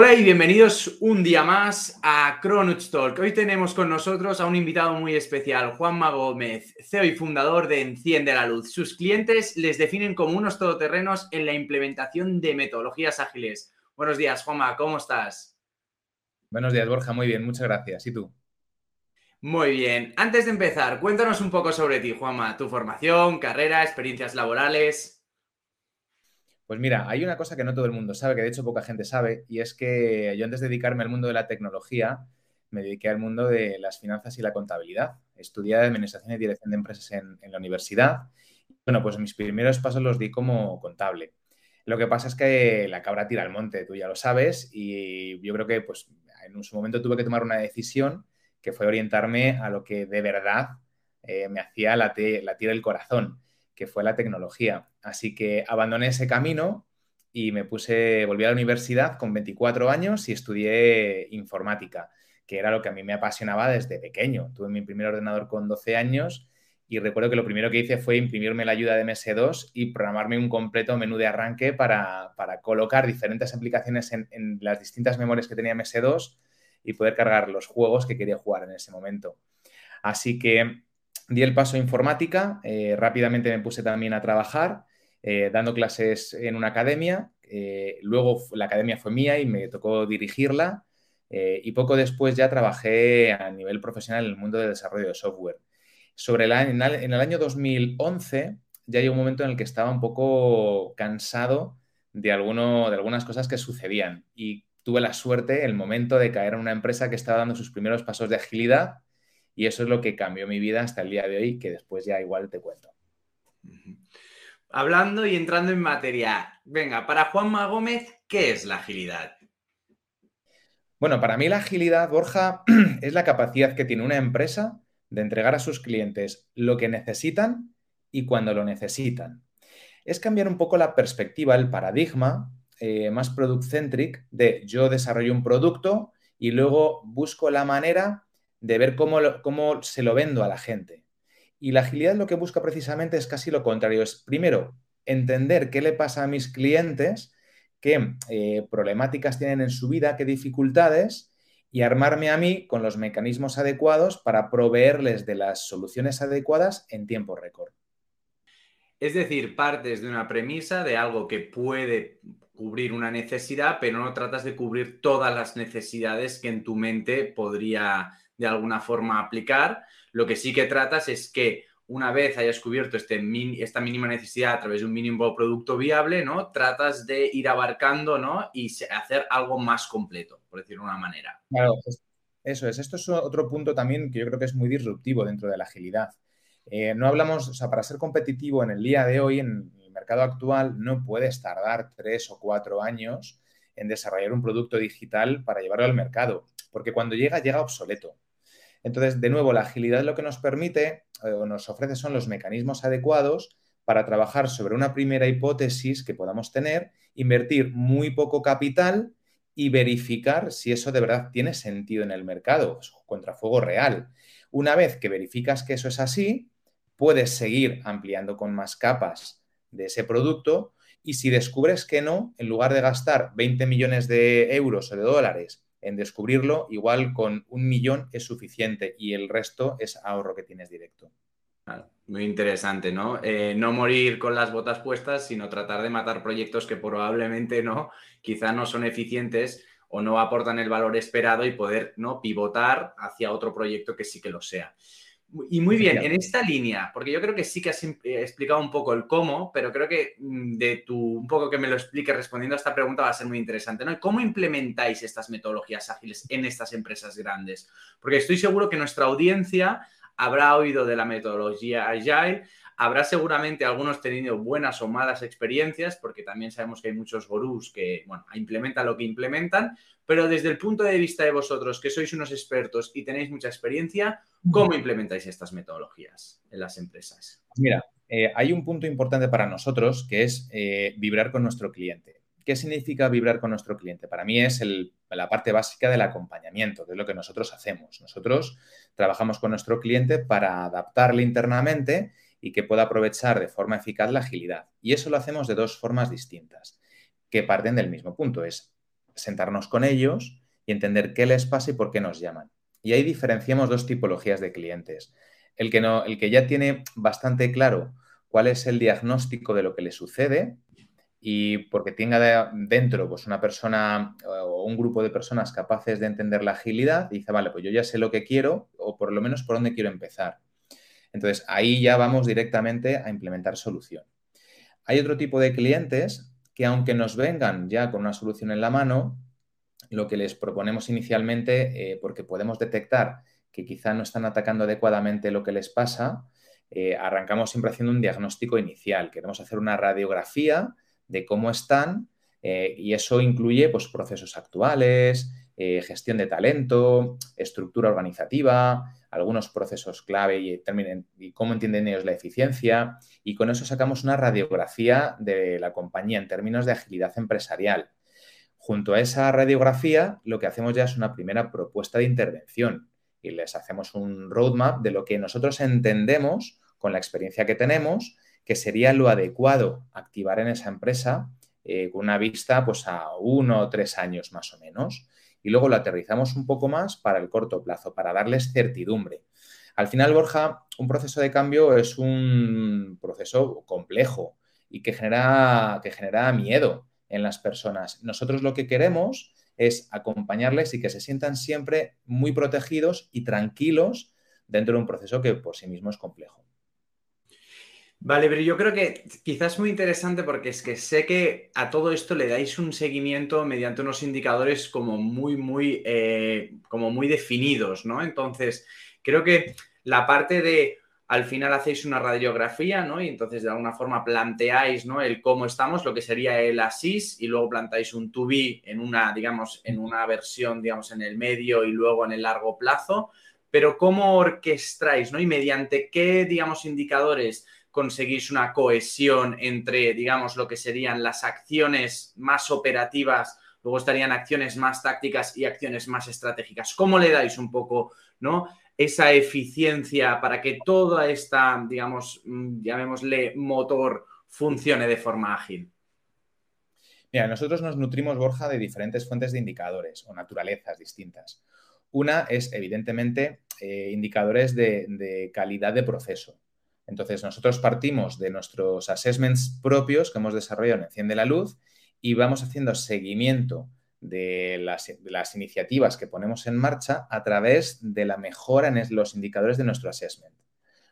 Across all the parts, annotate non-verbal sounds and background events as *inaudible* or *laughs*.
Hola y bienvenidos un día más a Cronuts Talk. Hoy tenemos con nosotros a un invitado muy especial, Juanma Gómez, CEO y fundador de Enciende la Luz. Sus clientes les definen como unos todoterrenos en la implementación de metodologías ágiles. Buenos días, Juanma, ¿cómo estás? Buenos días, Borja, muy bien, muchas gracias. ¿Y tú? Muy bien. Antes de empezar, cuéntanos un poco sobre ti, Juanma, tu formación, carrera, experiencias laborales. Pues mira, hay una cosa que no todo el mundo sabe, que de hecho poca gente sabe, y es que yo antes de dedicarme al mundo de la tecnología, me dediqué al mundo de las finanzas y la contabilidad. Estudié Administración y Dirección de Empresas en, la universidad. Bueno, pues mis primeros pasos los di como contable. Lo que pasa es que la cabra tira al monte, tú ya lo sabes, y yo creo que pues en su momento tuve que tomar una decisión que fue orientarme a lo que de verdad eh, me hacía la, la tira del corazón que fue la tecnología. Así que abandoné ese camino y me puse, volví a la universidad con 24 años y estudié informática, que era lo que a mí me apasionaba desde pequeño. Tuve mi primer ordenador con 12 años y recuerdo que lo primero que hice fue imprimirme la ayuda de MS2 y programarme un completo menú de arranque para, colocar diferentes aplicaciones en, en, las distintas memorias que tenía MS2 y poder cargar los juegos que quería jugar en ese momento. Así que di el paso a informática, eh, rápidamente me puse también a trabajar, eh, dando clases en una academia. Eh, luego la academia fue mía y me tocó dirigirla. y poco después ya trabajé a nivel profesional en el mundo del desarrollo de software. Sobre el, en, el, año 2011 ya llegó un momento en el que estaba un poco cansado de, alguno, de algunas cosas que sucedían y tuve la suerte, el momento de caer en una empresa que estaba dando sus primeros pasos de agilidad y eso es lo que cambió mi vida hasta el día de hoy, que después ya igual te cuento. Hablando y entrando en materia, venga, para Juanma Gómez, ¿qué es la agilidad? Bueno, para mí la agilidad, Borja, *clears throat* es la capacidad que tiene una empresa de entregar a sus clientes lo que necesitan y cuando lo necesitan. Es cambiar un poco la perspectiva, el paradigma eh, más product-centric de yo desarrollo un producto y luego busco la manera de ver cómo, cómo se lo vendo a la gente. Y la agilidad lo que busca precisamente es casi lo contrario. Es primero entender qué le pasa a mis clientes, qué eh, problemáticas tienen en su vida, qué dificultades, y armarme a mí con los mecanismos adecuados para proveerles de las soluciones adecuadas en tiempo récord. Es decir, partes de una premisa de algo que puede cubrir una necesidad, pero no tratas de cubrir todas las necesidades que en tu mente podría de alguna forma aplicar. Lo que sí que tratas es que una vez hayas cubierto este esta mínima necesidad a través de un mínimo producto viable, ¿no? Tratas de ir abarcando, ¿no? Y hacer algo más completo, por decirlo de una manera. Claro, eso es. Esto es otro punto también que yo creo que es muy disruptivo dentro de la agilidad. Eh, no hablamos, o sea, para ser competitivo en el día de hoy, en el mercado actual, no puedes tardar tres o cuatro años en desarrollar un producto digital para llevarlo al mercado, porque cuando llega, llega obsoleto. Entonces, de nuevo, la agilidad lo que nos permite eh, o nos ofrece son los mecanismos adecuados para trabajar sobre una primera hipótesis que podamos tener, invertir muy poco capital y verificar si eso de verdad tiene sentido en el mercado, contra fuego real. Una vez que verificas que eso es así, puedes seguir ampliando con más capas de ese producto y si descubres que no, en lugar de gastar 20 millones de euros o de dólares en descubrirlo, igual con un millón es suficiente y el resto es ahorro que tienes directo. muy interesante, ¿no? Eh, no morir con las botas puestas, sino tratar de matar proyectos que probablemente no, quizá no son eficientes o no aportan el valor esperado y poder ¿no? pivotar hacia otro proyecto que sí que lo sea. Y muy bien, en esta línea, porque yo creo que sí que has eh, explicado un poco el cómo, pero creo que mm, de tu, un poco que me lo explique respondiendo a esta pregunta va a ser muy interesante, ¿no? ¿Cómo implementáis estas metodologías ágiles en estas empresas grandes? Porque estoy seguro que nuestra audiencia habrá oído de la metodología Agile, habrá seguramente algunos tenido buenas o malas experiencias, porque también sabemos que hay muchos gurús que, bueno, implementan lo que implementan, pero desde el punto de vista de vosotros, que sois unos expertos y tenéis mucha experiencia, ¿cómo implementáis estas metodologías en las empresas? Mira, eh, hay un punto importante para nosotros que es eh, vibrar con nuestro cliente. ¿Qué significa vibrar con nuestro cliente? Para mí es la parte básica del acompañamiento, de lo que nosotros hacemos. Nosotros trabajamos con nuestro cliente para adaptarle internamente y que pueda aprovechar de forma eficaz la agilidad. Y eso lo hacemos de dos formas distintas, que parten del mismo punto. Es sentarnos con ellos y entender qué les pasa y por qué nos llaman. Y ahí diferenciamos dos tipologías de clientes. El que, no, el que ya tiene bastante claro cuál es el diagnóstico de lo que le sucede y porque tenga dentro pues, una persona o un grupo de personas capaces de entender la agilidad, dice, vale, pues yo ya sé lo que quiero o por lo menos por dónde quiero empezar. Entonces, ahí ya vamos directamente a implementar solución. Hay otro tipo de clientes que aunque nos vengan ya con una solución en la mano, lo que les proponemos inicialmente, eh, porque podemos detectar que quizá no están atacando adecuadamente lo que les pasa, eh, arrancamos siempre haciendo un diagnóstico inicial. Queremos hacer una radiografía de cómo están eh, y eso incluye pues, procesos actuales, gestión de talento, estructura organizativa, algunos procesos clave y, cómo entienden ellos la eficiencia. Y con eso sacamos una radiografía de la compañía en términos de agilidad empresarial. Junto a esa radiografía, lo que hacemos ya es una primera propuesta de intervención y les hacemos un roadmap de lo que nosotros entendemos con la experiencia que tenemos que sería lo adecuado activar en esa empresa eh, con una vista pues, a uno o tres años más o menos y luego lo aterrizamos un poco más para el corto plazo, para darles certidumbre. Al final, Borja, un proceso de cambio es un proceso complejo y que genera, que genera miedo en las personas. Nosotros lo que queremos es acompañarles y que se sientan siempre muy protegidos y tranquilos dentro de un proceso que por sí mismo es complejo. Vale, pero yo creo que quizás muy interesante porque es que sé que a todo esto le dais un seguimiento mediante unos indicadores como muy, muy, eh, como muy definidos, ¿no? Entonces, creo que la parte de al final hacéis una radiografía, ¿no? Y entonces de alguna forma planteáis, ¿no? El cómo estamos, lo que sería el ASIS, y luego plantáis un to be en una, digamos, en una versión, digamos, en el medio y luego en el largo plazo. Pero cómo orquestráis, ¿no? Y mediante qué, digamos, indicadores conseguís una cohesión entre, digamos, lo que serían las acciones más operativas, luego estarían acciones más tácticas y acciones más estratégicas. ¿Cómo le dais un poco, ¿no? Esa eficiencia para que toda esta, digamos, mm, llamémosle motor, funcione de forma ágil. Mira, nosotros nos nutrimos, Borja, de diferentes fuentes de indicadores o naturalezas distintas. Una es, evidentemente, eh, indicadores de calidad de proceso. Entonces, nosotros partimos de nuestros assessments propios que hemos desarrollado en Enciende la Luz y vamos haciendo seguimiento de las, iniciativas que ponemos en marcha a través de la mejora en los indicadores de nuestro assessment.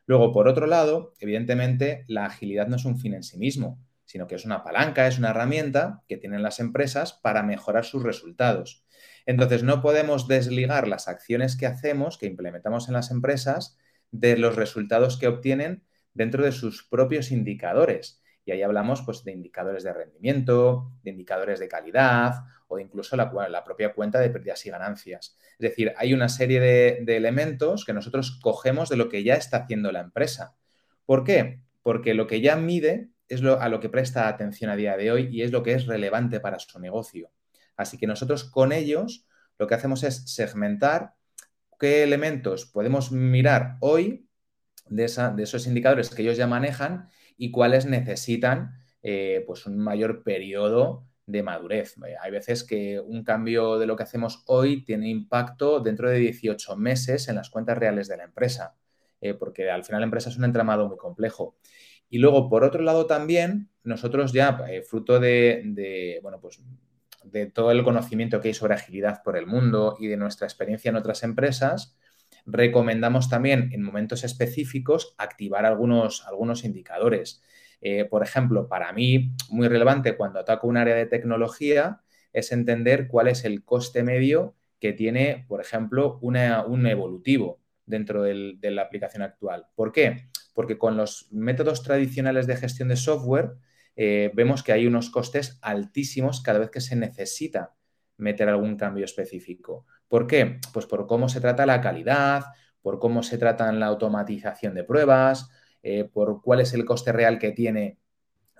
Luego, por otro lado, evidentemente, la agilidad no es un fin en sí mismo, sino que es una palanca, es una herramienta que tienen las empresas para mejorar sus resultados. Entonces, no podemos desligar las acciones que hacemos, que implementamos en las empresas, de los resultados que obtienen dentro de sus propios indicadores. Y ahí hablamos pues, de indicadores de rendimiento, de indicadores de calidad o incluso la, propia cuenta de pérdidas y ganancias. Es decir, hay una serie de, elementos que nosotros cogemos de lo que ya está haciendo la empresa. ¿Por qué? Porque lo que ya mide es lo, a lo que presta atención a día de hoy y es lo que es relevante para su negocio. Así que nosotros con ellos lo que hacemos es segmentar qué elementos podemos mirar hoy de, esos indicadores que ellos ya manejan y cuáles necesitan eh, pues un mayor periodo de madurez. Hay veces que un cambio de lo que hacemos hoy tiene impacto dentro de 18 meses en las cuentas reales de la empresa, eh, porque al final la empresa es un entramado muy complejo. Y luego, por otro lado, también nosotros ya, eh, fruto de, de, bueno, pues de todo el conocimiento que hay sobre agilidad por el mundo y de nuestra experiencia en otras empresas, recomendamos también en momentos específicos activar algunos, algunos indicadores. Eh, por ejemplo, para mí, muy relevante cuando ataco un área de tecnología es entender cuál es el coste medio que tiene, por ejemplo, un evolutivo dentro de la aplicación actual. ¿Por qué? Porque con los métodos tradicionales de gestión de software, eh, vemos que hay unos costes altísimos cada vez que se necesita meter algún cambio específico. ¿Por qué? Pues por cómo se trata la calidad, por cómo se trata la automatización de pruebas, eh, por cuál es el coste real que tiene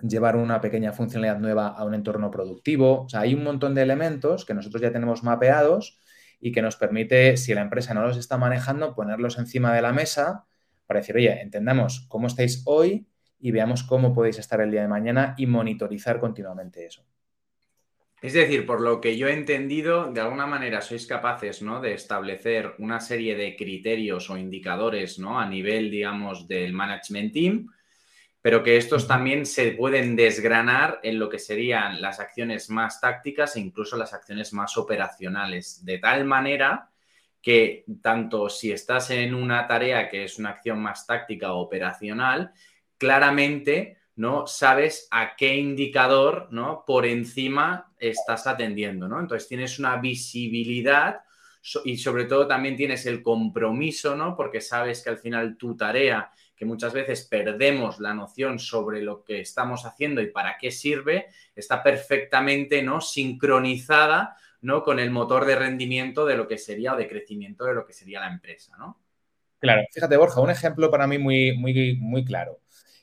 llevar una pequeña funcionalidad nueva a un entorno productivo. O sea, hay un montón de elementos que nosotros ya tenemos mapeados y que nos permite, si la empresa no los está manejando, ponerlos encima de la mesa para decir, oye, entendamos cómo estáis hoy y veamos cómo podéis estar el día de mañana y monitorizar continuamente eso. Es decir, por lo que yo he entendido, de alguna manera sois capaces ¿no? de establecer una serie de criterios o indicadores ¿no? a nivel, digamos, del management team, pero que estos también se pueden desgranar en lo que serían las acciones más tácticas e incluso las acciones más operacionales, de tal manera que tanto si estás en una tarea que es una acción más táctica o operacional, claramente ¿no? Sabes a qué indicador, ¿no? Por encima estás atendiendo, ¿no? Entonces tienes una visibilidad y sobre todo también tienes el compromiso, ¿no? Porque sabes que al final tu tarea, que muchas veces perdemos la noción sobre lo que estamos haciendo y para qué sirve, está perfectamente, ¿no? Sincronizada, ¿no? Con el motor de rendimiento de lo que sería o de crecimiento de lo que sería la empresa, ¿no? Claro, fíjate, Borja, un ejemplo para mí muy, muy, muy claro.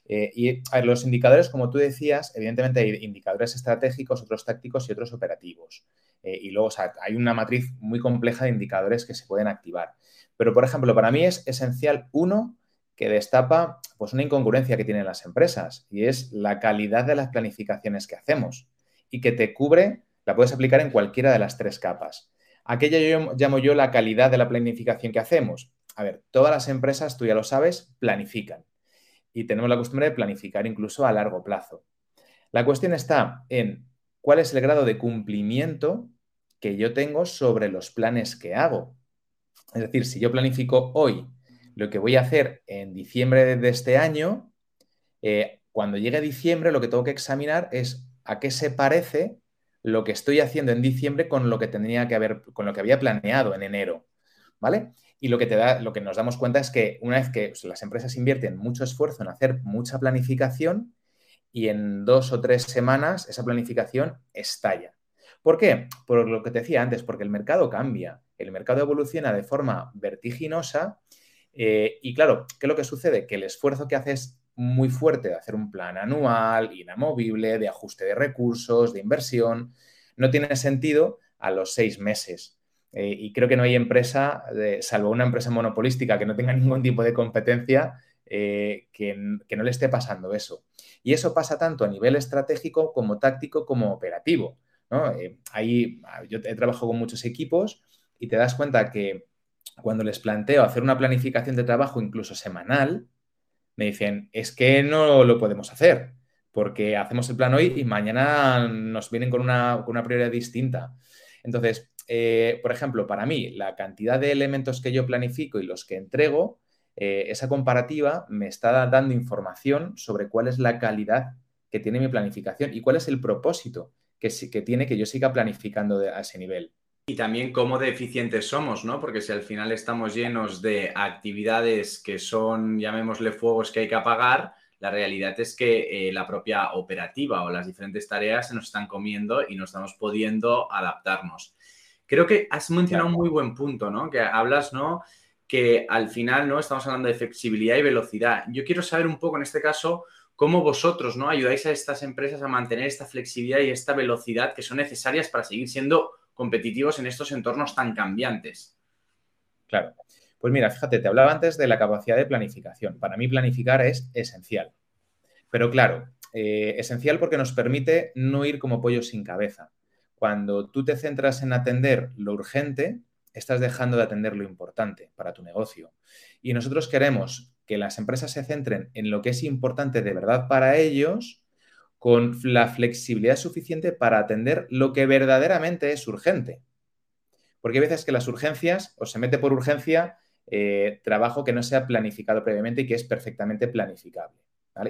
Eh, y los indicadores, como tú decías, evidentemente hay indicadores estratégicos, otros tácticos y otros operativos. Eh, y luego hay una matriz muy compleja de indicadores que se pueden activar. Pero, por ejemplo, para mí es esencial uno que destapa pues, una incongruencia que tienen las empresas y es la calidad de las planificaciones que hacemos y que te cubre, la puedes aplicar en cualquiera de las tres capas. Aquella yo llamo yo la calidad de la planificación que hacemos. A ver, todas las empresas, tú ya lo sabes, planifican y tenemos la costumbre de planificar incluso a largo plazo. La cuestión está en cuál es el grado de cumplimiento que yo tengo sobre los planes que hago. Es decir, si yo planifico hoy lo que voy a hacer en diciembre de este año, eh, cuando llegue diciembre lo que tengo que examinar es a qué se parece lo que estoy haciendo en diciembre con lo que tendría que haber, con lo que había planeado en enero. ¿Vale? Y lo que, te da, lo que nos damos cuenta es que una vez que las empresas invierten mucho esfuerzo en hacer mucha planificación y en dos o tres semanas esa planificación estalla. ¿Por qué? Por lo que te decía antes, porque el mercado cambia, el mercado evoluciona de forma vertiginosa eh, y claro, ¿qué es lo que sucede? Que el esfuerzo que haces muy fuerte de hacer un plan anual, inamovible, de ajuste de recursos, de inversión, no tiene sentido a los seis meses. Eh, y creo que no hay empresa, salvo una empresa monopolística que no tenga *laughs* ningún tipo de competencia, eh, que, no le esté pasando eso. Y eso pasa tanto a nivel estratégico como táctico como operativo. Eh, ahí yo he trabajado con muchos equipos y te das cuenta que cuando les planteo hacer una planificación de trabajo incluso semanal, me dicen, es que no lo podemos hacer, porque hacemos el plan hoy y mañana nos vienen con una, con una prioridad distinta. Entonces, eh, por ejemplo, para mí, la cantidad de elementos que yo planifico y los que entrego, eh, esa comparativa me está dando información sobre cuál es la calidad que tiene mi planificación y cuál es el propósito que, que tiene que yo siga planificando a ese nivel. Y también cómo deficientes somos, ¿no? Porque si al final estamos llenos de actividades que son, llamémosle fuegos que hay que apagar, la realidad es que eh, la propia operativa o las diferentes tareas se nos están comiendo y no estamos pudiendo adaptarnos. Creo que has mencionado un muy buen punto, ¿no? Que hablas, ¿no? Que al final, ¿no? Estamos hablando de flexibilidad y velocidad. Yo quiero saber un poco en este caso cómo vosotros, ¿no? Ayudáis a estas empresas a mantener esta flexibilidad y esta velocidad que son necesarias para seguir siendo competitivos en estos entornos tan cambiantes. Claro. Pues mira, fíjate, te hablaba antes de la capacidad de planificación. Para mí planificar es esencial. Pero claro, eh, esencial porque nos permite no ir como pollo sin cabeza cuando tú te centras en atender lo urgente, estás dejando de atender lo importante para tu negocio. Y nosotros queremos que las empresas se centren en lo que es importante de verdad para ellos con la flexibilidad suficiente para atender lo que verdaderamente es urgente. Porque hay veces que las urgencias, o se mete por urgencia, eh, trabajo que no sea planificado previamente y que es perfectamente planificable.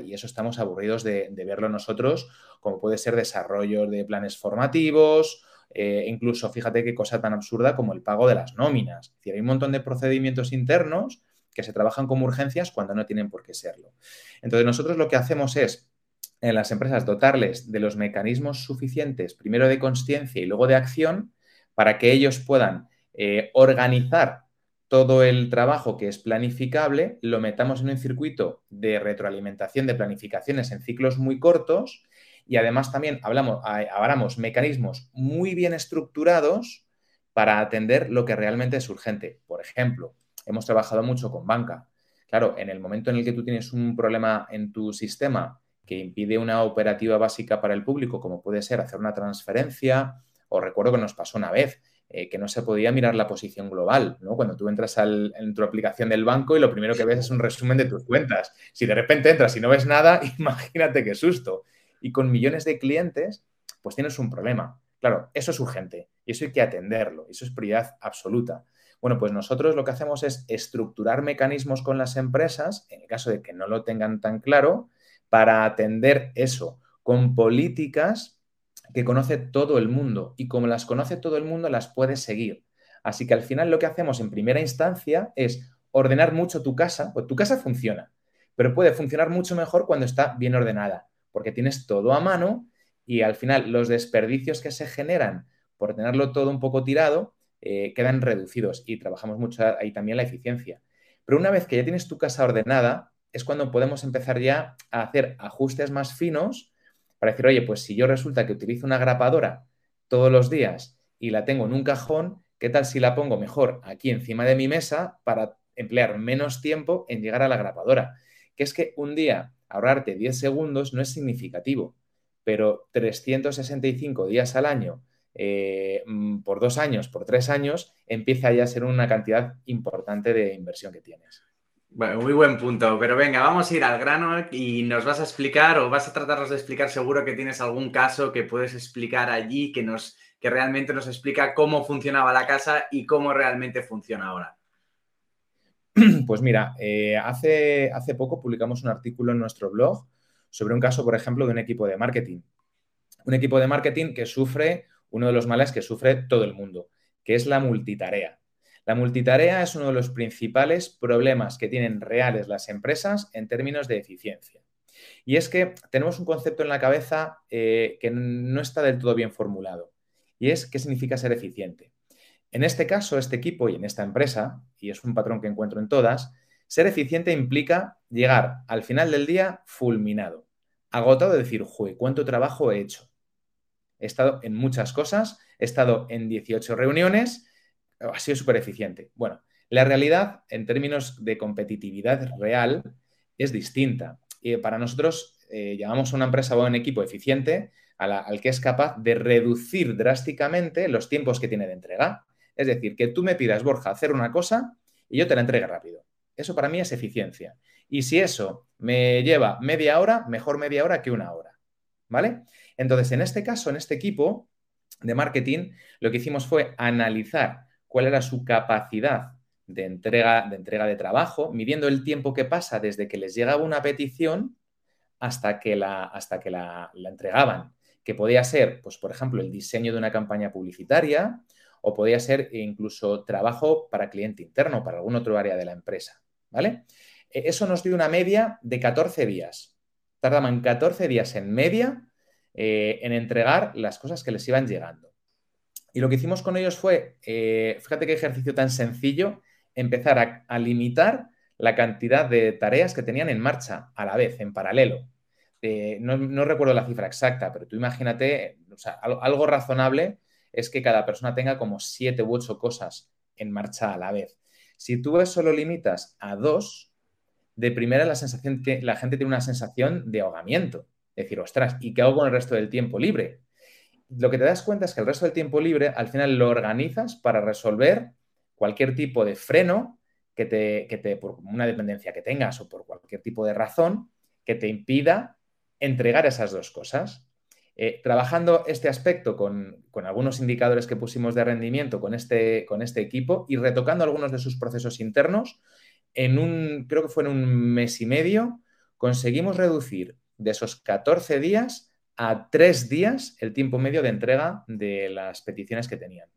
Y eso estamos aburridos de, verlo nosotros, como puede ser desarrollo de planes formativos, eh, incluso fíjate qué cosa tan absurda como el pago de las nóminas. Es decir, hay un montón de procedimientos internos que se trabajan como urgencias cuando no tienen por qué serlo. Entonces, nosotros lo que hacemos es en las empresas dotarles de los mecanismos suficientes, primero de conciencia y luego de acción, para que ellos puedan eh, organizar todo el trabajo que es planificable lo metamos en un circuito de retroalimentación de planificaciones en ciclos muy cortos y además también hablamos, hablamos mecanismos muy bien estructurados para atender lo que realmente es urgente. Por ejemplo, hemos trabajado mucho con banca. Claro, en el momento en el que tú tienes un problema en tu sistema que impide una operativa básica para el público, como puede ser hacer una transferencia, o recuerdo que nos pasó una vez, eh, que no se podía mirar la posición global, ¿no? Cuando tú entras en tu aplicación del banco y lo primero que ves es un resumen de tus cuentas. Si de repente entras y no ves nada, *laughs* imagínate qué susto. Y con millones de clientes, pues tienes un problema. Claro, eso es urgente y eso hay que atenderlo, eso es prioridad absoluta. Bueno, pues nosotros lo que hacemos es estructurar mecanismos con las empresas, en el caso de que no lo tengan tan claro, para atender eso con políticas que conoce todo el mundo y como las conoce todo el mundo las puede seguir. Así que al final lo que hacemos en primera instancia es ordenar mucho tu casa, pues tu casa funciona, pero puede funcionar mucho mejor cuando está bien ordenada, porque tienes todo a mano y al final los desperdicios que se generan por tenerlo todo un poco tirado eh, quedan reducidos y trabajamos mucho ahí también la eficiencia. Pero una vez que ya tienes tu casa ordenada, es cuando podemos empezar ya a hacer ajustes más finos para decir, oye, pues si yo resulta que utilizo una grapadora todos los días y la tengo en un cajón, ¿qué tal si la pongo mejor aquí encima de mi mesa para emplear menos tiempo en llegar a la grapadora? Que es que un día ahorrarte 10 segundos no es significativo pero 365 días al año, eh, mm, por dos años, por tres años, empieza ya a ser una cantidad importante de inversión que tienes. Bueno, muy buen punto, pero venga, vamos a ir al grano y nos vas a explicar o vas a tratarnos de explicar, seguro que tienes algún caso que puedes explicar allí que, nos, que realmente nos explica cómo funcionaba la casa y cómo realmente funciona ahora. *clears throat* Pues mira, eh, hace, hace poco publicamos un artículo en nuestro blog sobre un caso, por ejemplo, de un equipo de marketing. Un equipo de marketing que sufre uno de los males que sufre todo el mundo, que es la multitarea. La multitarea es uno de los principales problemas que tienen reales las empresas en términos de eficiencia. Y es que tenemos un concepto en la cabeza eh, que no está del todo bien formulado. Y es qué significa ser eficiente. En este caso, este equipo y en esta empresa, y es un patrón que encuentro en todas, ser eficiente implica llegar al final del día fulminado, agotado de decir, jue, ¿cuánto trabajo he hecho? He estado en muchas cosas, he estado en 18 reuniones, ha sido súper eficiente. Bueno, la realidad en términos de competitividad real es distinta. Y para nosotros eh, llamamos a una empresa o a un equipo eficiente al que es capaz de reducir drásticamente los tiempos que tiene de entrega. Es decir, que tú me pidas, Borja, hacer una cosa y yo te la entregue rápido. Eso para mí es eficiencia. Y si eso me lleva media hora, mejor media hora que una hora. ¿Vale? Entonces, en este caso, en este equipo de marketing, lo que hicimos fue analizar cuál era su capacidad de entrega, de entrega de trabajo, midiendo el tiempo que pasa desde que les llegaba una petición hasta que la, hasta que la, entregaban. Que podía ser, pues, por ejemplo, el diseño de una campaña publicitaria o podía ser incluso trabajo para cliente interno, para algún otro área de la empresa. ¿vale? E, eso nos dio una media de 14 días. Tardaban 14 días en media eh, en entregar las cosas que les iban llegando. Y lo que hicimos con ellos fue, eh, fíjate qué ejercicio tan sencillo, empezar a, limitar la cantidad de tareas que tenían en marcha a la vez, en paralelo. Eh, no, recuerdo la cifra exacta, pero tú imagínate, algo, razonable es que cada persona tenga como siete u ocho cosas en marcha a la vez. Si tú eso lo limitas a dos, de primera la sensación la gente tiene una sensación de ahogamiento. Decir, ostras, ¿y qué hago con el resto del tiempo libre? Lo que te das cuenta es que el resto del tiempo libre al final lo organizas para resolver cualquier tipo de freno que te, que te, por una dependencia que tengas o por cualquier tipo de razón que te impida entregar esas dos cosas. Eh, trabajando este aspecto con, algunos indicadores que pusimos de rendimiento con este, con este equipo y retocando algunos de sus procesos internos, en un, creo que fue en un mes y medio, conseguimos reducir de esos 14 días a 3 días el tiempo medio de entrega de las peticiones que tenían.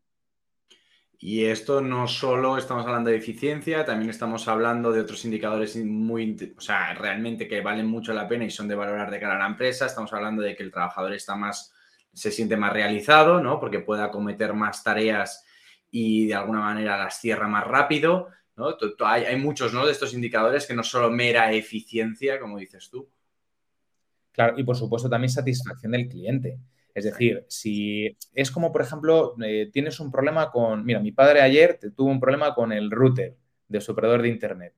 Y esto no solo estamos hablando de eficiencia, también estamos hablando de otros indicadores muy, o sea, realmente que valen mucho la pena y son de valorar de cara a la empresa. Estamos hablando de que el trabajador está más, se siente más realizado, ¿no? Porque puede acometer más tareas y de alguna manera las cierra más rápido, ¿no? Hay, hay muchos, ¿no? De estos indicadores que no solo mera eficiencia, como dices tú. Claro, y por supuesto también satisfacción del cliente. Es decir, si es como, por ejemplo, eh, tienes un problema con, mira, mi padre ayer tuvo un problema con el router de su operador de Internet.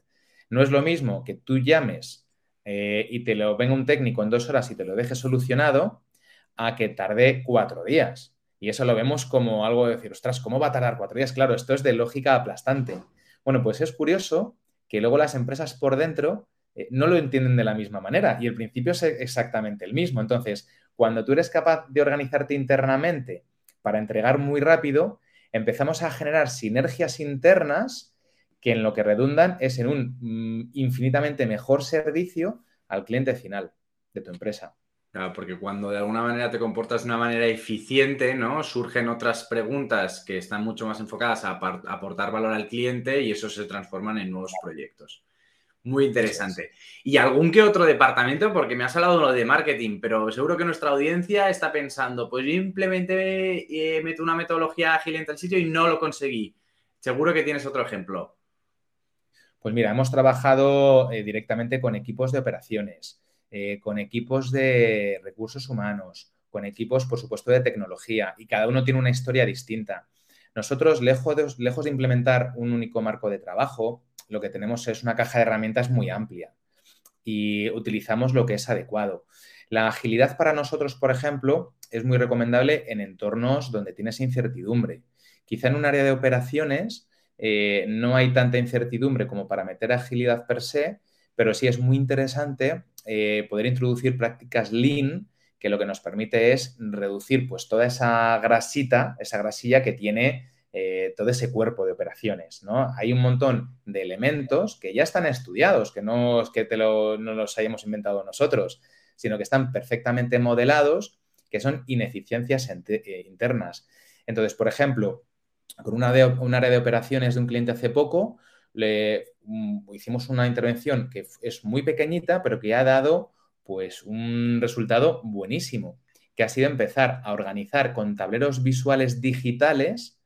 No es lo mismo que tú llames eh, y te lo venga un técnico en dos horas y te lo deje solucionado a que tarde cuatro días. Y eso lo vemos como algo de decir, ostras, ¿cómo va a tardar cuatro días? Claro, esto es de lógica aplastante. Bueno, pues es curioso que luego las empresas por dentro eh, no lo entienden de la misma manera y el principio es exactamente el mismo. Entonces, cuando tú eres capaz de organizarte internamente para entregar muy rápido, empezamos a generar sinergias internas que en lo que redundan es en un mm, infinitamente mejor servicio al cliente final de tu empresa. Claro, porque cuando de alguna manera te comportas de una manera eficiente, ¿no? Surgen otras preguntas que están mucho más enfocadas a aportar valor al cliente y eso se transforman en nuevos proyectos. Muy interesante. ¿Y algún que otro departamento? Porque me has hablado lo de marketing, pero seguro que nuestra audiencia está pensando, pues yo implementé, eh, meto una metodología ágil en tal sitio y no lo conseguí. Seguro que tienes otro ejemplo. Pues mira, hemos trabajado eh, directamente con equipos de operaciones, eh, con equipos de recursos humanos, con equipos, por supuesto, de tecnología y cada uno tiene una historia distinta. Nosotros, lejos de, lejos de implementar un único marco de trabajo, lo que tenemos es una caja de herramientas muy amplia y utilizamos lo que es adecuado. La agilidad para nosotros, por ejemplo, es muy recomendable en entornos donde tienes incertidumbre. Quizá en un área de operaciones eh, no hay tanta incertidumbre como para meter agilidad per se, pero sí es muy interesante eh, poder introducir prácticas lean que lo que nos permite es reducir pues toda esa grasita, esa grasilla que tiene eh, todo ese cuerpo de operaciones, ¿no? Hay un montón de elementos que ya están estudiados, que no es que te no los hayamos inventado nosotros, sino que están perfectamente modelados, que son ineficiencias eh, internas. Entonces, por ejemplo, con una un área de operaciones de un cliente hace poco, le mm, hicimos una intervención que es muy pequeñita, pero que ha dado pues un resultado buenísimo, que ha sido empezar a organizar con tableros visuales digitales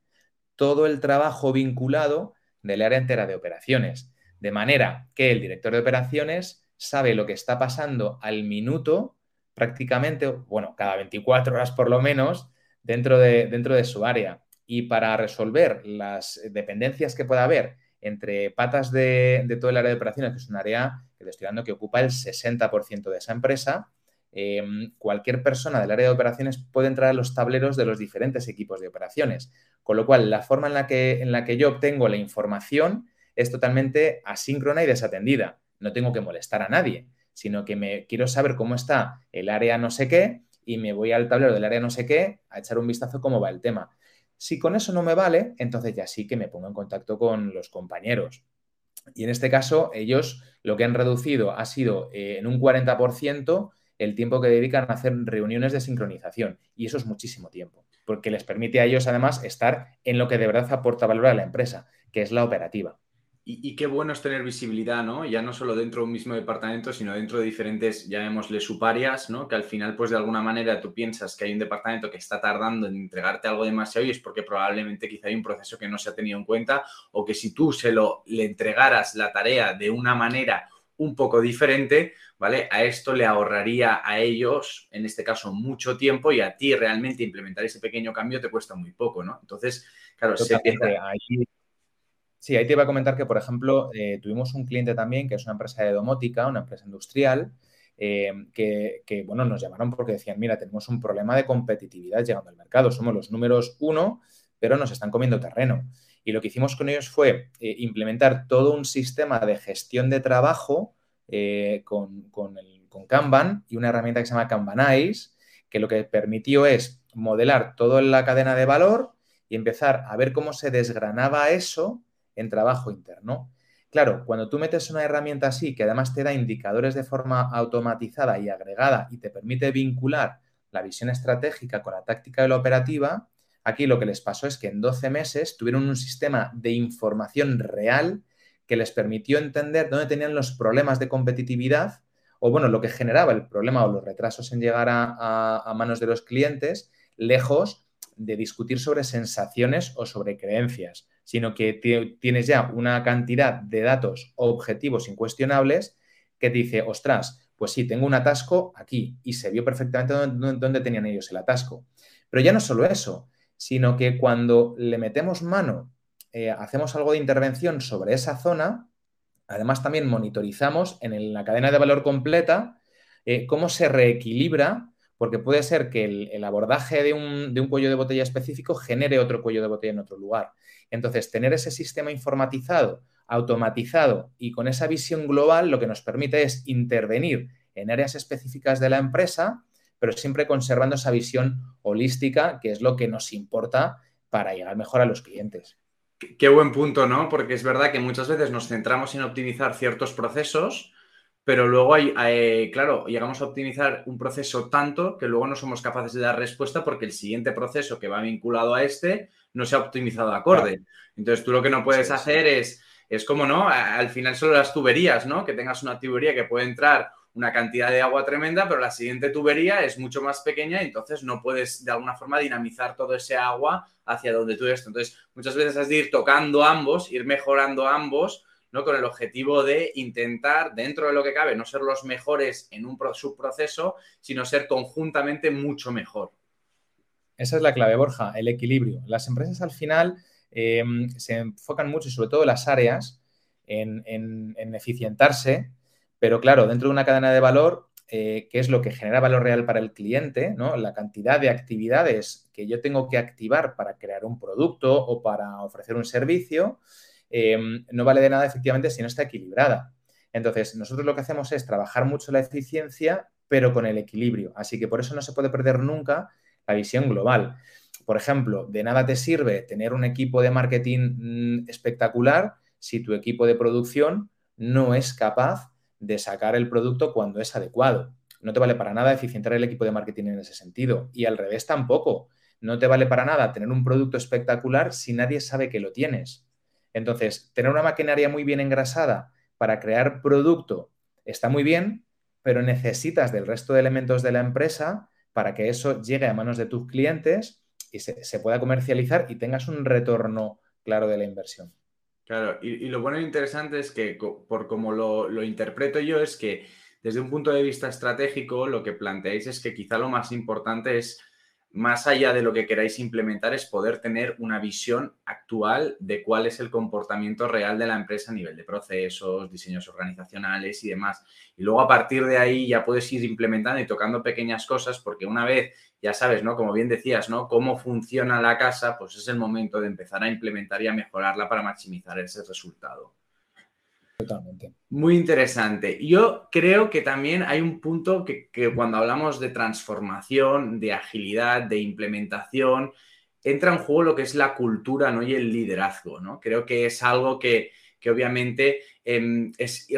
todo el trabajo vinculado del área entera de operaciones. De manera que el director de operaciones sabe lo que está pasando al minuto, prácticamente, bueno, cada 24 horas por lo menos, dentro de, dentro de su área. Y para resolver las dependencias que pueda haber entre patas de, todo el área de operaciones, que es un área que estoy dando que ocupa el 60% de esa empresa, Em, cualquier persona del área de operaciones puede entrar a los tableros de los diferentes equipos de operaciones. Con lo cual, la forma en la que, en la que yo obtengo la información es totalmente asíncrona y desatendida. No tengo que molestar a nadie, sino que me quiero saber cómo está el área no sé qué y me voy al tablero del área no sé qué a echar un vistazo cómo va el tema. Si con eso no me vale, entonces ya sí que me pongo en contacto con los compañeros. Y en este caso, ellos lo que han reducido ha sido eh, en un 40% el tiempo que dedican a hacer reuniones de sincronización. Y eso es muchísimo tiempo, porque les permite a ellos además estar en lo que de verdad aporta valor a la empresa, que es la operativa. Y, qué bueno es tener visibilidad, ¿no? Ya no solo dentro de un mismo departamento, sino dentro de diferentes, llamémosle, subáreas, ¿no? Que al final, pues de alguna manera tú piensas que hay un departamento que está tardando en entregarte algo demasiado y es porque probablemente quizá hay un proceso que no se ha tenido en cuenta o que si tú se lo le entregaras la tarea de una manera un poco diferente, ¿vale? A esto le ahorraría a ellos, en este caso, mucho tiempo y a ti realmente implementar ese pequeño cambio te cuesta muy poco, ¿no? Entonces, claro, se Sí, ahí te iba a comentar que, por ejemplo, eh, tuvimos un cliente también que es una empresa de domótica, una empresa industrial, eh, que, que, bueno, nos llamaron porque decían, mira, tenemos un problema de competitividad llegando al mercado, somos los números uno, pero nos están comiendo terreno. Y lo que hicimos con ellos fue eh, implementar todo un sistema de gestión de trabajo eh, con, Kanban y una herramienta que se llama Kanbanize, que lo que permitió es modelar toda la cadena de valor y empezar a ver cómo se desgranaba eso en trabajo interno. Claro, cuando tú metes una herramienta así, que además te da indicadores de forma automatizada y agregada y te permite vincular la visión estratégica con la táctica de la operativa, Aquí lo que les pasó es que en 12 meses tuvieron un sistema de información real que les permitió entender dónde tenían los problemas de competitividad o, bueno, lo que generaba el problema o los retrasos en llegar a, manos de los clientes, lejos de discutir sobre sensaciones o sobre creencias, sino que tienes ya una cantidad de datos objetivos incuestionables que te dice, ostras, pues sí, tengo un atasco aquí y se vio perfectamente dónde tenían ellos el atasco. Pero ya no solo eso, sino que cuando le metemos mano, eh, hacemos algo de intervención sobre esa zona, Además, también monitorizamos en la cadena de valor completa eh, cómo se reequilibra, porque puede ser que el, abordaje de un, de un, cuello de botella específico genere otro cuello de botella en otro lugar. Entonces, tener ese sistema informatizado, automatizado y con esa visión global lo que nos permite es intervenir en áreas específicas de la empresa, pero siempre conservando esa visión holística, que es lo que nos importa para llegar mejor a los clientes. Qué buen punto, ¿no? Porque es verdad que muchas veces nos centramos en optimizar ciertos procesos, pero luego hay, claro, llegamos a optimizar un proceso tanto que luego no somos capaces de dar respuesta porque el siguiente proceso que va vinculado a este no se ha optimizado acorde. Entonces tú lo que no puedes hacer es, es como, ¿no? Al final solo las tuberías, ¿no? Que tengas una tubería que puede entrar una cantidad de agua tremenda, pero la siguiente tubería es mucho más pequeña y entonces no puedes de alguna forma dinamizar todo ese agua hacia donde tú eres. Entonces, muchas veces has de ir tocando ambos, ir mejorando ambos, ¿no? Con el objetivo de intentar, dentro de lo que cabe, no ser los mejores en un subproceso, sino ser conjuntamente mucho mejor. Esa es la clave, Borja, el equilibrio. Las empresas al final em, se enfocan mucho, sobre todo las áreas, en, en eficientarse pero claro, dentro de una cadena de valor, eh, ¿qué es lo que genera valor real para el cliente? ¿no? La cantidad de actividades que yo tengo que activar para crear un producto o para ofrecer un servicio, em, no vale de nada efectivamente si no está equilibrada. Entonces, nosotros lo que hacemos es trabajar mucho la eficiencia, pero con el equilibrio. Así que por eso no se puede perder nunca la visión global. Por ejemplo, de nada te sirve tener un equipo de marketing mm, espectacular si tu equipo de producción no es capaz de sacar el producto cuando es adecuado. No te vale para nada eficientar el equipo de marketing en ese sentido. Y al revés tampoco. No te vale para nada tener un producto espectacular si nadie sabe que lo tienes. Entonces, tener una maquinaria muy bien engrasada para crear producto está muy bien, pero necesitas del resto de elementos de la empresa para que eso llegue a manos de tus clientes y se, pueda comercializar y tengas un retorno claro de la inversión. Claro, y, lo bueno e interesante es que, por como lo, lo, interpreto yo, es que desde un punto de vista estratégico, lo que planteáis es que quizá lo más importante es más allá de lo que queráis implementar, es poder tener una visión actual de cuál es el comportamiento real de la empresa a nivel de procesos, diseños organizacionales y demás. Y luego a partir de ahí ya puedes ir implementando y tocando pequeñas cosas, porque una vez ya sabes, ¿no? Como bien decías, ¿no? Cómo funciona la casa, pues es el momento de empezar a implementar y a mejorarla para maximizar ese resultado. Totalmente. Muy interesante. Yo creo que también hay un punto que, cuando hablamos de transformación, de agilidad, de implementación, entra en juego lo que es la cultura ¿no? y el liderazgo. ¿no? Creo que es algo que, obviamente em, es,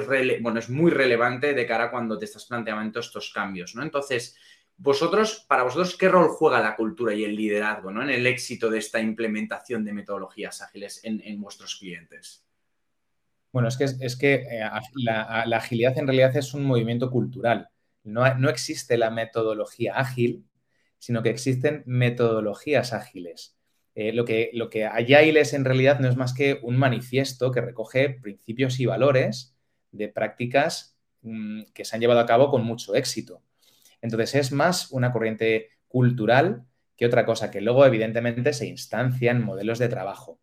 bueno, es muy relevante de cara a cuando te estás planteando estos cambios. ¿no? Entonces, vosotros, para vosotros, ¿qué rol juega la cultura y el liderazgo ¿no? en el éxito de esta implementación de metodologías ágiles en vuestros clientes? Bueno, es que, es que eh, la, agilidad en realidad es un movimiento cultural. No, no, existe la metodología ágil, sino que existen metodologías ágiles. Eh, lo, que, lo que en realidad no es más que un manifiesto que recoge principios y valores de prácticas mm, que se han llevado a cabo con mucho éxito. Entonces es más una corriente cultural que otra cosa, que luego evidentemente se instancia en modelos de trabajo.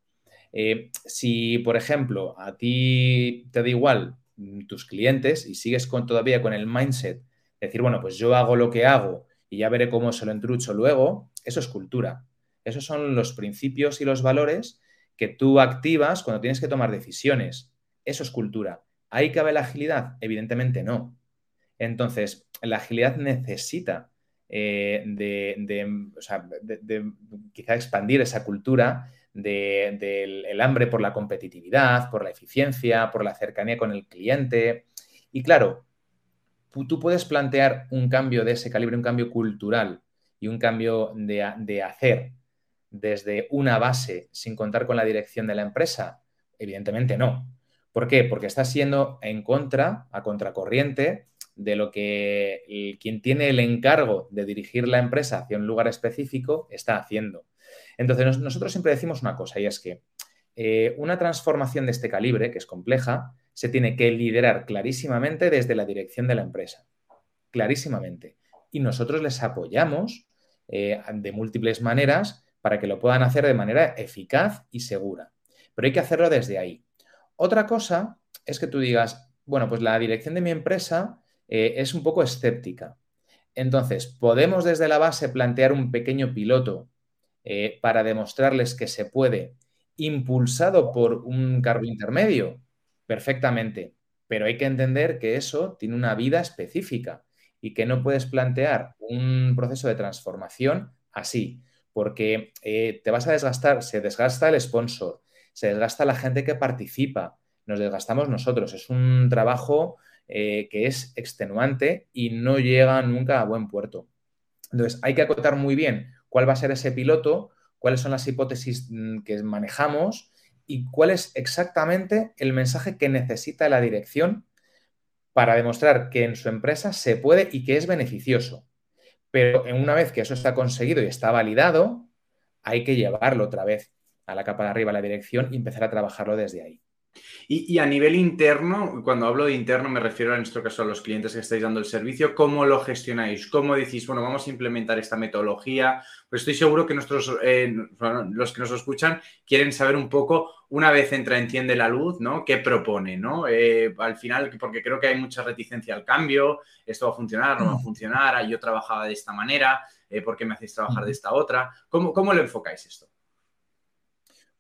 Eh, si, por ejemplo, a ti te da igual mm, tus clientes y sigues con, todavía con el mindset, de decir, bueno, pues yo hago lo que hago y ya veré cómo se lo entrucho luego, eso es cultura. Esos son los principios y los valores que tú activas cuando tienes que tomar decisiones. Eso es cultura. ¿Ahí cabe la agilidad? Evidentemente no. Entonces, la agilidad necesita eh, de, quizá expandir esa cultura del hambre por la competitividad, por la eficiencia, por la cercanía con el cliente. Y claro, tú puedes plantear un cambio de ese calibre, un cambio cultural y un cambio de, de hacer desde una base sin contar con la dirección de la empresa. Evidentemente no. ¿Por qué? Porque estás siendo en contra, a contracorriente, de lo que quien tiene el encargo de dirigir la empresa hacia un lugar específico está haciendo. Entonces, nosotros siempre decimos una cosa y es que eh, una transformación de este calibre, que es compleja, se tiene que liderar clarísimamente desde la dirección de la empresa. Clarísimamente. Y nosotros les apoyamos eh, de múltiples maneras para que lo puedan hacer de manera eficaz y segura. Pero hay que hacerlo desde ahí. Otra cosa es que tú digas, bueno, pues la dirección de mi empresa eh, es un poco escéptica. Entonces, podemos desde la base plantear un pequeño piloto eh, para demostrarles que se puede, impulsado por un cargo intermedio, perfectamente. Pero hay que entender que eso tiene una vida específica y que no puedes plantear un proceso de transformación así, porque eh, te vas a desgastar, se desgasta el sponsor, se desgasta la gente que participa, nos desgastamos nosotros. Es un trabajo eh, que es extenuante y no llega nunca a buen puerto. Entonces, hay que acotar muy bien cuál va a ser ese piloto, cuáles son las hipótesis mm, que manejamos y cuál es exactamente el mensaje que necesita la dirección para demostrar que en su empresa se puede y que es beneficioso. Pero una vez que eso está conseguido y está validado, hay que llevarlo otra vez a la capa de arriba, a la dirección, y empezar a trabajarlo desde ahí. Y, a nivel interno, cuando hablo de interno me refiero en nuestro caso a los clientes que estáis dando el servicio, ¿cómo lo gestionáis? ¿Cómo decís, bueno, vamos a implementar esta metodología? Pues estoy seguro que nuestros, eh, los que nos escuchan quieren saber un poco, una vez entra, entiende la luz, ¿no? ¿Qué propone, ¿no? Eh, al final, porque creo que hay mucha reticencia al cambio, esto va a funcionar, no va a funcionar, yo trabajaba de esta manera, eh, ¿por qué me hacéis trabajar de esta otra? ¿Cómo, cómo lo enfocáis esto?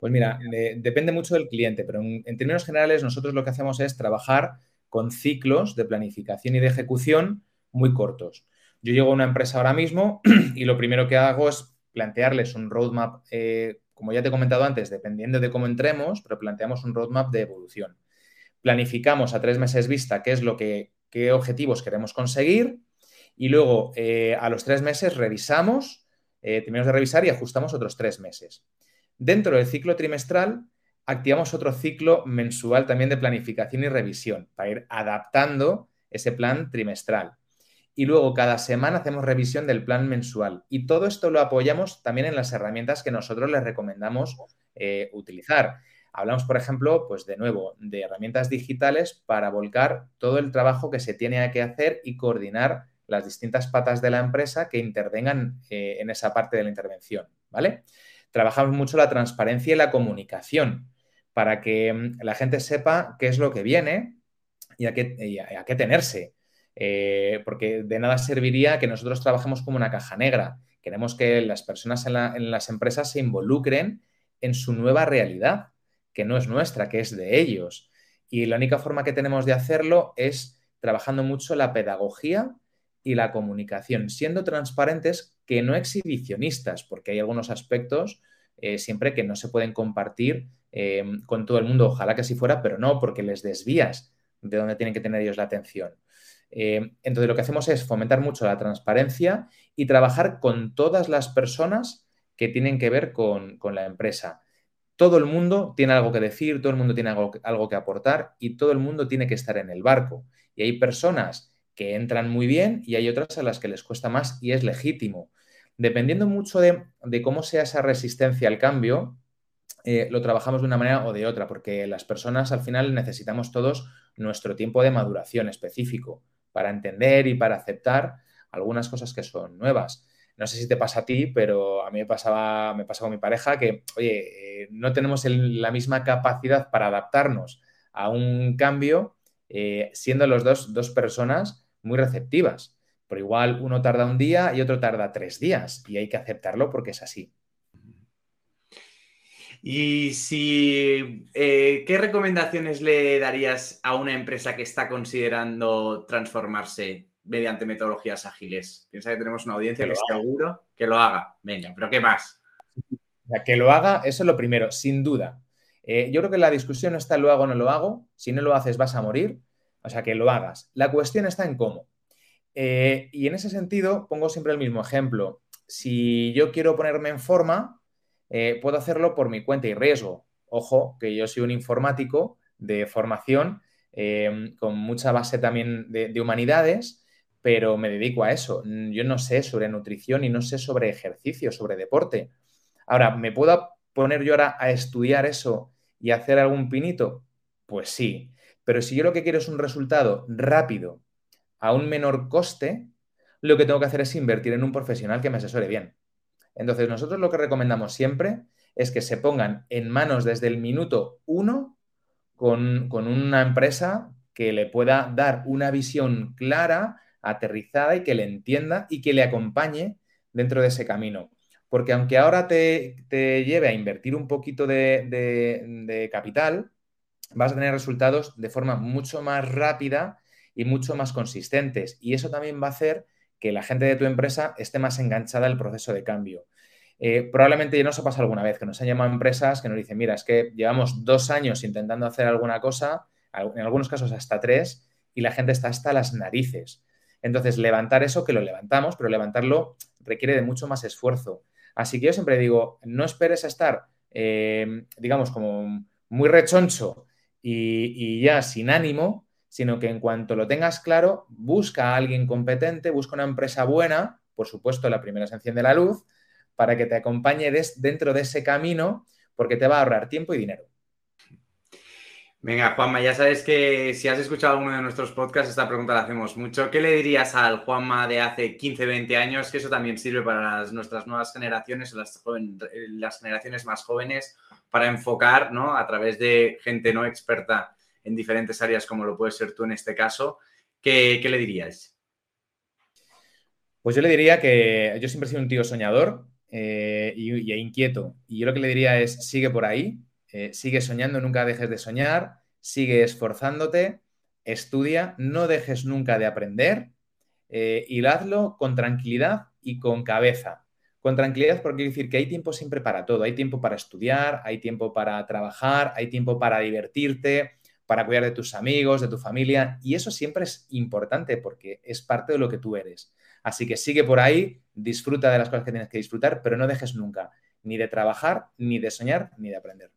Pues mira, depende mucho del cliente, pero en, términos generales nosotros lo que hacemos es trabajar con ciclos de planificación y de ejecución muy cortos. Yo llego a una empresa ahora mismo *clears throat* y lo primero que hago es plantearles un roadmap, eh, como ya te he comentado antes, dependiendo de cómo entremos, pero planteamos un roadmap de evolución. Planificamos a tres meses vista qué es lo que, qué objetivos queremos conseguir y luego eh, a los tres meses revisamos, eh, terminamos de revisar y ajustamos otros tres meses. Dentro del ciclo trimestral, activamos otro ciclo mensual también de planificación y revisión para ir adaptando ese plan trimestral. Y luego cada semana hacemos revisión del plan mensual. Y todo esto lo apoyamos también en las herramientas que nosotros les recomendamos eh, utilizar. Hablamos, por ejemplo, pues de nuevo, de herramientas digitales para volcar todo el trabajo que se tiene que hacer y coordinar las distintas patas de la empresa que intervengan eh, en esa parte de la intervención, ¿vale? Trabajamos mucho la transparencia y la comunicación para que mm, la gente sepa qué es lo que viene y a qué, tenerse. Eh, porque de nada serviría que nosotros trabajemos como una caja negra. Queremos que las personas en las empresas se involucren en su nueva realidad, que no es nuestra, que es de ellos. Y la única forma que tenemos de hacerlo es trabajando mucho la pedagogía y la comunicación, siendo transparentes que no exhibicionistas, porque hay algunos aspectos eh, siempre que no se pueden compartir eh, con todo el mundo. Ojalá que así fuera, pero no, porque les desvías de donde tienen que tener ellos la atención. Eh, entonces, lo que hacemos es fomentar mucho la transparencia y trabajar con todas las personas que tienen que ver con, la empresa. Todo el mundo tiene algo que decir, todo el mundo tiene algo, algo que aportar y todo el mundo tiene que estar en el barco. Y hay personas que entran muy bien y hay otras a las que les cuesta más y es legítimo. Dependiendo mucho de, cómo sea esa resistencia al cambio, eh, lo trabajamos de una manera o de otra, porque las personas al final necesitamos todos nuestro tiempo de maduración específico para entender y para aceptar algunas cosas que son nuevas. No sé si te pasa a ti, pero a mí me pasaba, me pasa con mi pareja que, oye, eh, no tenemos la misma capacidad para adaptarnos a un cambio eh, siendo los dos, dos personas muy receptivas. Pero igual uno tarda un día y otro tarda tres días y hay que aceptarlo porque es así. Y si, eh, ¿qué recomendaciones le darías a una empresa que está considerando transformarse mediante metodologías ágiles? Piensa que tenemos una audiencia que, seguro que lo haga. Venga, pero ¿qué más? que lo haga, eso es lo primero, sin duda. Eh, yo creo que la discusión no está lo hago o no lo hago. Si no lo haces vas a morir. O sea, que lo hagas. La cuestión está en cómo. Eh, y en ese sentido, pongo siempre el mismo ejemplo. Si yo quiero ponerme en forma, eh, puedo hacerlo por mi cuenta y riesgo. Ojo, que yo soy un informático de formación em, con mucha base también de, humanidades, pero me dedico a eso. Yo no sé sobre nutrición y no sé sobre ejercicio, sobre deporte. Ahora, ¿me puedo poner yo ahora a estudiar eso y hacer algún pinito? Pues sí. Pero si yo lo que quiero es un resultado rápido, a un menor coste, lo que tengo que hacer es invertir en un profesional que me asesore bien. Entonces, nosotros lo que recomendamos siempre es que se pongan en manos desde el minuto uno con, con una empresa que le pueda dar una visión clara, aterrizada y que le entienda y que le acompañe dentro de ese camino. Porque aunque ahora te, lleve a invertir un poquito de, capital, vas a tener resultados de forma mucho más rápida y mucho más consistentes. Y eso también va a hacer que la gente de tu empresa esté más enganchada al proceso de cambio. Eh, probablemente ya nos ha pasado alguna vez que nos han llamado empresas que nos dicen, mira, es que llevamos dos años intentando hacer alguna cosa, en algunos casos hasta tres, y la gente está hasta las narices. Entonces, levantar eso, que lo levantamos, pero levantarlo requiere de mucho más esfuerzo. Así que yo siempre digo, no esperes a estar, eh, digamos, como muy rechoncho y, ya sin ánimo, sino que en cuanto lo tengas claro, busca a alguien competente, busca una empresa buena, por supuesto, la primera se enciende la luz, para que te acompañe dentro de ese camino, porque te va a ahorrar tiempo y dinero. Venga, Juanma, ya sabes que si has escuchado alguno de nuestros podcasts, esta pregunta la hacemos mucho. ¿Qué le dirías al Juanma de hace 15, 20 años? Que eso también sirve para nuestras nuevas generaciones, las, las generaciones más jóvenes, para enfocar, ¿no? A través de gente no experta en diferentes áreas, como lo puedes ser tú en este caso. ¿Qué, le dirías? Pues yo le diría que yo siempre he sido un tío soñador eh, y, inquieto. Y yo lo que le diría es, sigue por ahí, eh, sigue soñando, nunca dejes de soñar, sigue esforzándote, estudia, no dejes nunca de aprender eh, y hazlo con tranquilidad y con cabeza. Con tranquilidad porque quiere decir que hay tiempo siempre para todo. Hay tiempo para estudiar, hay tiempo para trabajar, hay tiempo para divertirte, para cuidar de tus amigos, de tu familia. Y eso siempre es importante porque es parte de lo que tú eres. Así que sigue por ahí, disfruta de las cosas que tienes que disfrutar, pero no dejes nunca ni de trabajar, ni de soñar, ni de aprender.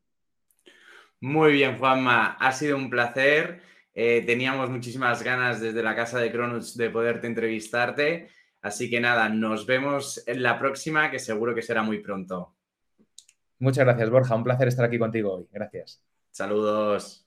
Muy bien, Juanma, ha sido un placer. Eh, teníamos muchísimas ganas desde la casa de Cronuts de poderte entrevistarte. Así que nada, nos vemos en la próxima, que seguro que será muy pronto. Muchas gracias, Borja. Un placer estar aquí contigo hoy. Gracias. Saludos.